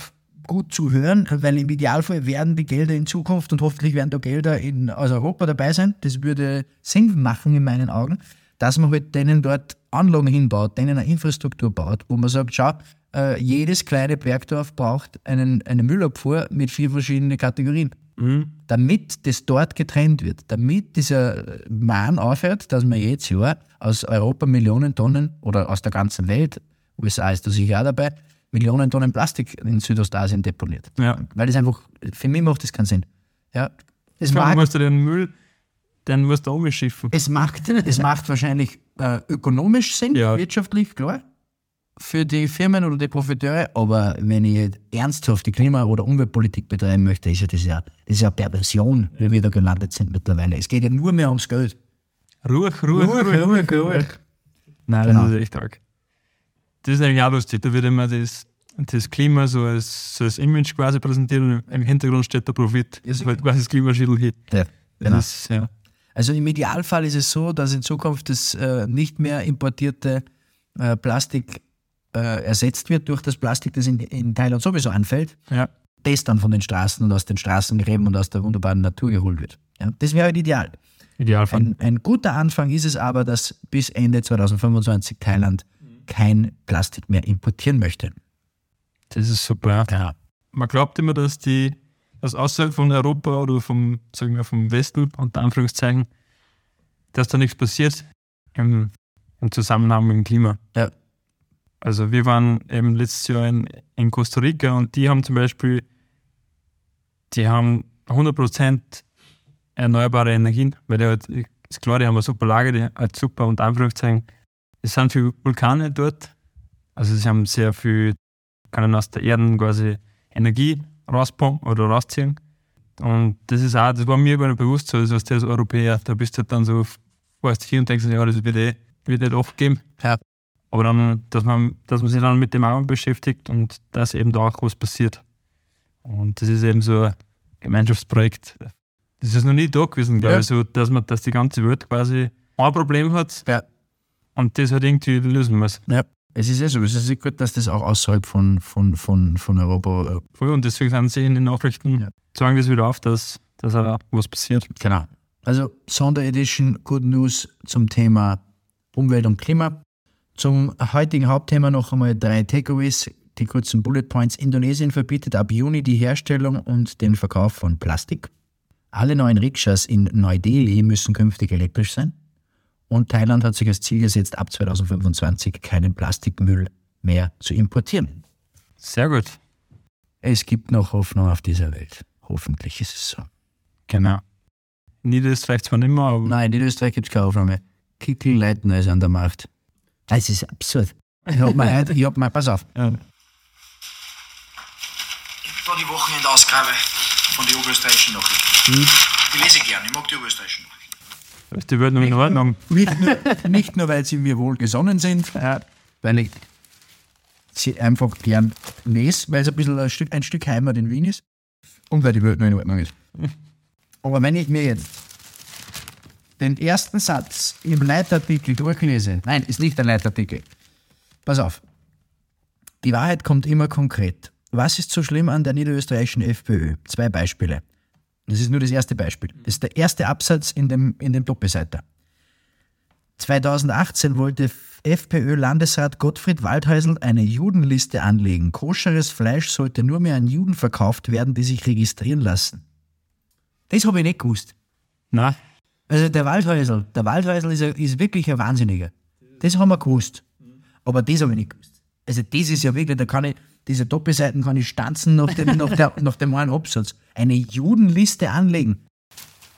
gut zu hören, weil im Idealfall werden die Gelder in Zukunft und hoffentlich werden da Gelder in, aus Europa dabei sein. Das würde Sinn machen in meinen Augen, dass man halt denen dort Anlagen hinbaut, denen eine Infrastruktur baut, wo man sagt, schau, äh, jedes kleine Bergdorf braucht einen, eine Müllabfuhr mit vier verschiedenen Kategorien damit das dort getrennt wird, damit dieser Mahn aufhört, dass man jetzt ja aus Europa Millionen Tonnen oder aus der ganzen Welt, USA ist da sicher auch dabei, Millionen Tonnen Plastik in Südostasien deponiert. Ja. Weil das einfach, für mich macht das keinen Sinn. Ja. Es, Dann mag, musst du den Müll, den musst du umschiffen. es, macht, es macht wahrscheinlich äh, ökonomisch Sinn, Ja. wirtschaftlich, klar, für die Firmen oder die Profiteure, aber wenn ich ernsthaft die Klima- oder Umweltpolitik betreiben möchte, ist ja das ja, das ist ja Perversion, wie wir da gelandet sind mittlerweile. Es geht ja nur mehr ums Geld. Ruhig, ruhig, ruhig. ruhig, ruhig. Nein, Genau. das ist echt arg. Das ist eigentlich auch lustig. Da wird immer das, das Klima so als, so als Image quasi präsentiert und im Hintergrund steht der Profit. Das ist halt quasi das Klimaschädel hit. Ja, genau. ist, ja. Also im Idealfall ist es so, dass in Zukunft das äh, nicht mehr importierte äh, Plastik äh, ersetzt wird durch das Plastik, das in, in Thailand sowieso anfällt, ja. das dann von den Straßen und aus den Straßengräben und aus der wunderbaren Natur geholt wird. Ja, das wäre halt ideal. Idealfall. Ein, ein guter Anfang ist es aber, dass bis Ende 2025 Thailand kein Plastik mehr importieren möchte. Das ist super. Ja. Man glaubt immer, dass die, dass außerhalb von Europa oder vom, sagen wir, vom Westen, unter Anführungszeichen, dass da nichts passiert im, im Zusammenhang mit dem Klima. Ja. Also wir waren eben letztes Jahr in, in Costa Rica und die haben zum Beispiel, die haben 100% erneuerbare Energien, weil die halt, ist klar, die haben eine super Lage, die halt super unter Anführungszeichen. Es sind viele Vulkane dort, also sie haben sehr viel, können aus der Erde quasi Energie rauspumpen oder rausziehen. Und das ist auch, das war mir gar nicht bewusst so, also als Europäer, da bist du halt dann so, fährst hier und denkst, ja, das wird eh, wird nicht oft geben. Ja. Aber dann, dass man, dass man sich dann mit dem auch beschäftigt und dass eben da auch was passiert. Und das ist eben so ein Gemeinschaftsprojekt. Das ist noch nie da gewesen, glaube Ja. ich, so, dass man, dass die ganze Welt quasi ein Problem hat Ja. und das halt irgendwie lösen muss. ja. Es ist ja so, es ist gut, dass das auch außerhalb von, von, von, von Europa äh, Voll, und deswegen sind sie in den Nachrichten, Ja. sagen das wieder auf, dass, dass auch was passiert. Genau. Also Sonderedition Good News zum Thema Umwelt und Klima. Zum heutigen Hauptthema noch einmal drei Takeaways, die kurzen Bullet Points. Indonesien verbietet ab Juni die Herstellung und den Verkauf von Plastik. Alle neuen Rikschas in Neu-Delhi müssen künftig elektrisch sein. Und Thailand hat sich als Ziel gesetzt, ab 2025 keinen Plastikmüll mehr zu importieren. Sehr gut. Es gibt noch Hoffnung auf dieser Welt. Hoffentlich ist es so. Genau. Niederösterreich zwar nicht mehr, aber Nein, in Österreich gibt es keine Hoffnung mehr. Kickel Leitner ist an der Macht. Das ist absurd. Ich hab mir heute, ich hab mir, pass auf, ja. Da die Wochenendausgabe von den oberösterreichischen Nachrichten. Die lese ich gern, ich mag die oberösterreichischen Nachrichten. ist die Welt noch in Ordnung. nicht nur, nicht nur, weil sie mir wohl gesonnen sind, weil ich sie einfach gern lese, weil es ein bisschen ein Stück, ein Stück Heimat in Wien ist und weil die Welt noch in Ordnung ist. Aber wenn ich mir jetzt den ersten Satz im Leitartikel durchlese, nein, ist nicht ein Leitartikel. Pass auf. Die Wahrheit kommt immer konkret. Was ist so schlimm an der niederösterreichischen FPÖ? Zwei Beispiele. Das ist nur das erste Beispiel. Das ist der erste Absatz in dem, in dem Doppelseiter. 2018 wollte FPÖ-Landesrat Gottfried Waldhäusl eine Judenliste anlegen. Koscheres Fleisch sollte nur mehr an Juden verkauft werden, die sich registrieren lassen. Das habe ich nicht gewusst. Nein, Also der Waldhäusl, der Waldhäusl ist, ein- ist wirklich ein Wahnsinniger. Das haben wir gewusst. Aber das habe ich nicht gewusst. Also das ist ja wirklich, da kann ich, diese Doppelseiten kann ich stanzen nach dem, nach der, nach dem einen Absatz. Eine Judenliste anlegen.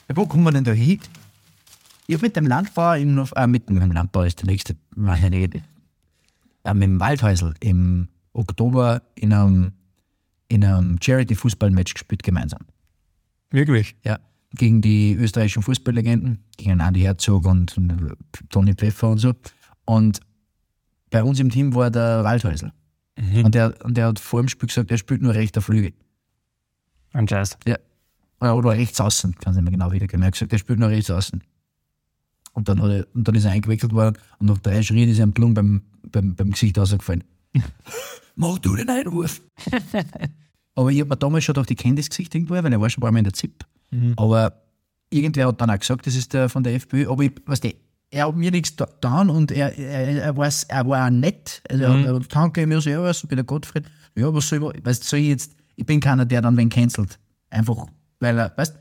Ja, wo kommen wir denn da hin? Ich habe mit dem Landbauer, im, äh, mit dem Landbauer ist der nächste, ich nicht, äh, mit dem Waldhäusl im Oktober in einem, in einem Charity-Fußball-Match gespielt gemeinsam. wirklich. Ja, gegen die österreichischen Fußballlegenden, gegen Andi Herzog und, und Toni Pfeffer und so. Und bei uns im Team war der Waldhäusl. Und, der, und der hat vor dem Spiel gesagt, er spielt nur rechter Flügel. Ein Scheiß. Ja. Oder, rechts außen, kann ich nicht mehr genau wiedergeben. Er hat gesagt, er spielt nur rechts außen. Und dann, hat er, und dann ist er eingewechselt worden und nach drei Schritten ist er am Blum beim, beim, beim Gesicht rausgefallen. Mach du den Einwurf. Aber ich habe mir damals schon gedacht, ich kenne das Gesicht irgendwo, weil er war schon ein paar Mal in der ZIP. Aber irgendwer hat dann auch gesagt, das ist der von der FPÖ. Aber ich, weißt du, er hat mir nichts getan und er, er, er, war, er war auch nett. Also er hat danke mir servus, ich bin der Gottfried. Ja, was soll ich, weißt, soll ich jetzt, ich bin keiner, der dann wen cancelt. Einfach, weil er, weißt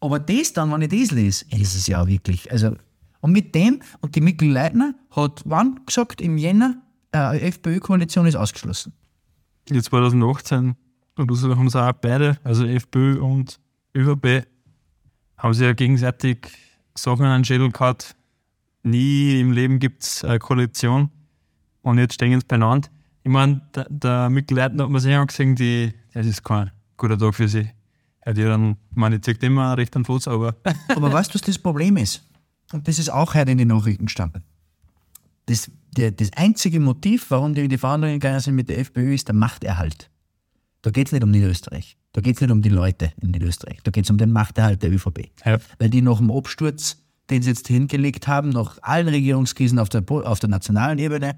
aber das dann, wenn ich das lese, ist es ja wirklich, also, und mit dem, und die Mikkel Leitner hat wann gesagt, im Jänner, äh, FPÖ-Koalition ist ausgeschlossen. Jetzt 2018 oder so haben sie auch beide, also FPÖ und ÖVP, haben sie ja gegenseitig Sachen an den Schädel gehabt. Nie im Leben gibt es eine Koalition und jetzt stehen sie beieinander. Ich meine, der, der Mikkel Leitner hat man sich angesehen, die, das ist kein guter Tag für sie. Ja dann, ich meine, zieht immer recht an Fuß, aber Aber weißt du, was das Problem ist? Und das ist auch heute in den Nachrichten gestanden. Das, der, das einzige Motiv, warum die in die Verhandlungen gegangen sind mit der FPÖ, ist der Machterhalt. Da geht es nicht um Niederösterreich. Da geht es nicht um die Leute in Niederösterreich. Da geht es um den Machterhalt der ÖVP. Ja. Weil die nach dem Absturz, den sie jetzt hingelegt haben, nach allen Regierungskrisen auf der, auf der nationalen Ebene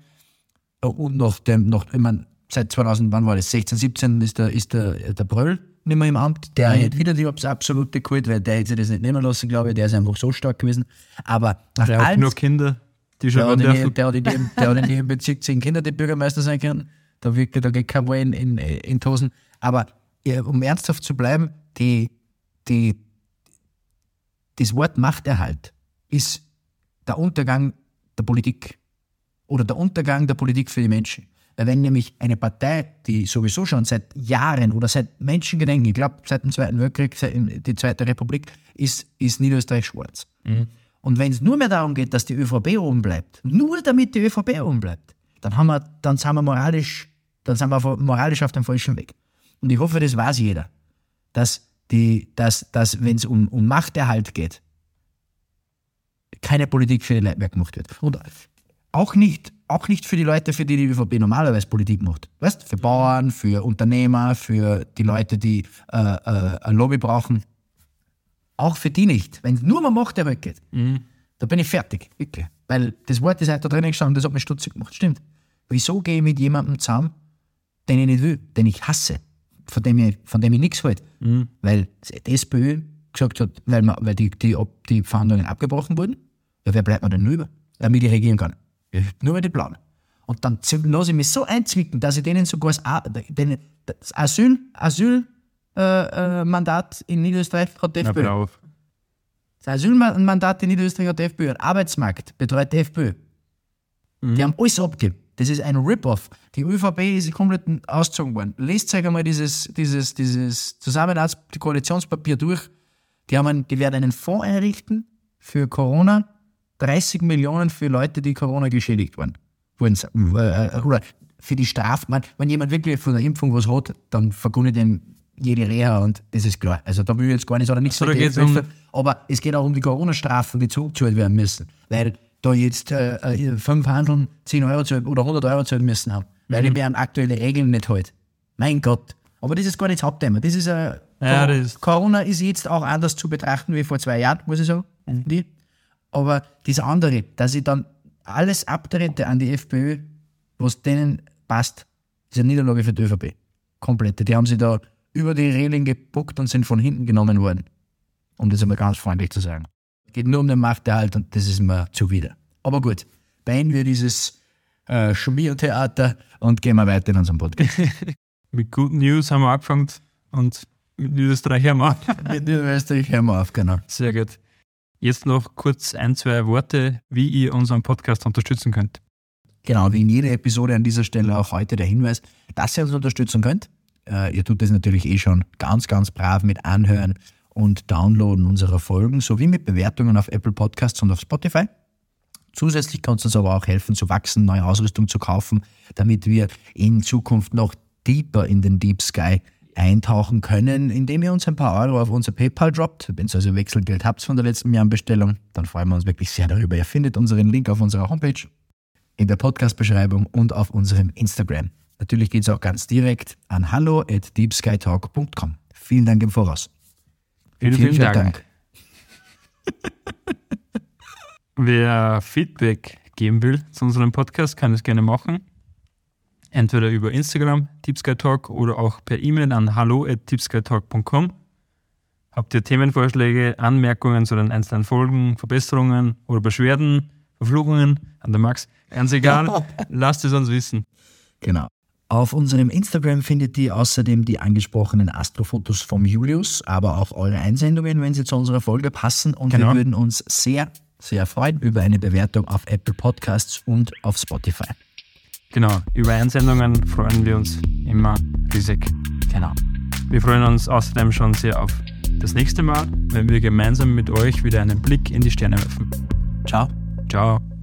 äh, und nach dem, nach, ich mein, seit 2000, wann war das? 16, 17 ist der, ist der, der Bröll nicht mehr im Amt. Der hat wieder die abs- absolute Kult, weil der hätte sich das nicht nehmen lassen, glaube ich. Der ist einfach so stark gewesen. Aber nach der hat allen nur Kinder, die schon der hat, in der hat in jedem, der hat in jedem Bezirk zehn Kinder, die Bürgermeister sein können. Da, wirkt, da geht kein Wohl in, in, in die Hosen. Aber um ernsthaft zu bleiben, die, die, das Wort Machterhalt ist der Untergang der Politik oder der Untergang der Politik für die Menschen. Weil wenn nämlich eine Partei, die sowieso schon seit Jahren oder seit Menschengedenken, ich glaube seit dem Zweiten Weltkrieg, seit die Zweite Republik, ist, ist Niederösterreich schwarz. Und wenn es nur mehr darum geht, dass die ÖVP oben bleibt, nur damit die ÖVP oben bleibt, dann, haben wir, dann sind wir moralisch, dann sind wir moralisch auf dem falschen Weg. Und ich hoffe, das weiß jeder, dass, die, dass, dass wenn es um, um Machterhalt geht, keine Politik für die Leute mehr gemacht wird. Und auch nicht, auch nicht für die Leute, für die die ÖVP normalerweise Politik macht. Weißt Für Bauern, für Unternehmer, für die Leute, die äh, äh, ein Lobby brauchen. Auch für die nicht. Wenn es nur um Macht geht, da bin ich fertig. Wirklich. Weil das Wort ist halt da drinnen gestanden, das hat mich stutzig gemacht. Stimmt. Wieso gehe ich mit jemandem zusammen, den ich nicht will, den ich hasse, von dem ich, von dem ich nichts halte? Weil die SPÖ gesagt hat, weil, man, weil die, die, ob die Verhandlungen abgebrochen wurden, ja, wer bleibt mir denn nur über? Damit ich regieren kann. Ja, nur weil die planen. Und dann lasse ich mich so einzwicken, dass ich denen sogar das, Asyl, Asyl äh, äh, in Niederösterreich hat die Na, FPÖ. blau. Das Asylmandat in Niederösterreich hat die FPÖ. Arbeitsmarkt betreut die FPÖ. Die haben alles abgegeben. Das ist ein Rip-Off. Die ÖVP ist komplett ausgezogen worden. Lest euch einmal dieses, dieses, dieses Zusammenarbeits-Koalitionspapier durch. Die, haben einen, die werden einen Fonds einrichten für Corona. 30 Millionen für Leute, die Corona geschädigt waren. wurden. Äh, Oder für die Strafe. Wenn jemand wirklich von der Impfung was hat, dann vergundet ihm jede Reha und das ist klar. Also da will ich jetzt gar nicht oder nichts So, um- aber es geht auch um die Corona-Strafen, die zurückgezahlt werden müssen. Weil da jetzt äh, äh, fünf Handeln 10 Euro zahlen oder 100 Euro zahlen müssen haben. Weil Mhm. die werden aktuelle Regeln nicht halt. Mein Gott. Aber das ist gar nicht das Hauptthema. Das ist, äh, Ja, das ist- Corona ist jetzt auch anders zu betrachten wie vor zwei Jahren, muss ich sagen. Mhm. Aber das andere, dass ich dann alles abtrete an die FPÖ, was denen passt, ist eine Niederlage für die ÖVP. Komplette. Die haben sie da über die Reling gebuckt und sind von hinten genommen worden. Um das einmal ganz freundlich zu sagen. Es geht nur um den Machterhalt und das ist mir zuwider. Aber gut, beenden wir dieses äh, Schmiertheater und gehen wir weiter in unserem Podcast. Mit guten News haben wir angefangen und mit Österreich haben wir auch. Mit Österreich hören wir auf, genau. Sehr gut. Jetzt noch kurz ein, zwei Worte, wie ihr unseren Podcast unterstützen könnt. Genau, wie in jeder Episode an dieser Stelle auch heute der Hinweis, dass ihr uns unterstützen könnt. Äh, ihr tut das natürlich eh schon ganz, ganz brav mit Anhören und Downloaden unserer Folgen sowie mit Bewertungen auf Apple Podcasts und auf Spotify. Zusätzlich kann es uns aber auch helfen zu wachsen, neue Ausrüstung zu kaufen, damit wir in Zukunft noch deeper in den Deep Sky eintauchen können, indem ihr uns ein paar Euro auf unser PayPal droppt. Wenn ihr also Wechselgeld habt von der letzten Jahrenbestellung, dann freuen wir uns wirklich sehr darüber. Ihr findet unseren Link auf unserer Homepage in der Podcast-Beschreibung und auf unserem Instagram. Natürlich geht es auch ganz direkt an hallo at deepskytalk.com. Vielen Dank im Voraus. Vielen, vielen, Dank. Wer Feedback geben will zu unserem Podcast, kann es gerne machen. Entweder über Instagram, TeepSkyTalk, oder auch per E-Mail an hallo.teepskytalk.com. Habt ihr Themenvorschläge, Anmerkungen zu den einzelnen Folgen, Verbesserungen oder Beschwerden, Verfluchungen an der Max? Ganz egal, lasst es uns wissen. Genau. Auf unserem Instagram findet ihr außerdem die angesprochenen Astrofotos vom Julius, aber auch eure Einsendungen, wenn sie zu unserer Folge passen. Und Genau. wir würden uns sehr, sehr freuen über eine Bewertung auf Apple Podcasts und auf Spotify. Genau, über Einsendungen freuen wir uns immer riesig. Genau. Wir freuen uns außerdem schon sehr auf das nächste Mal, wenn wir gemeinsam mit euch wieder einen Blick in die Sterne werfen. Ciao. Ciao.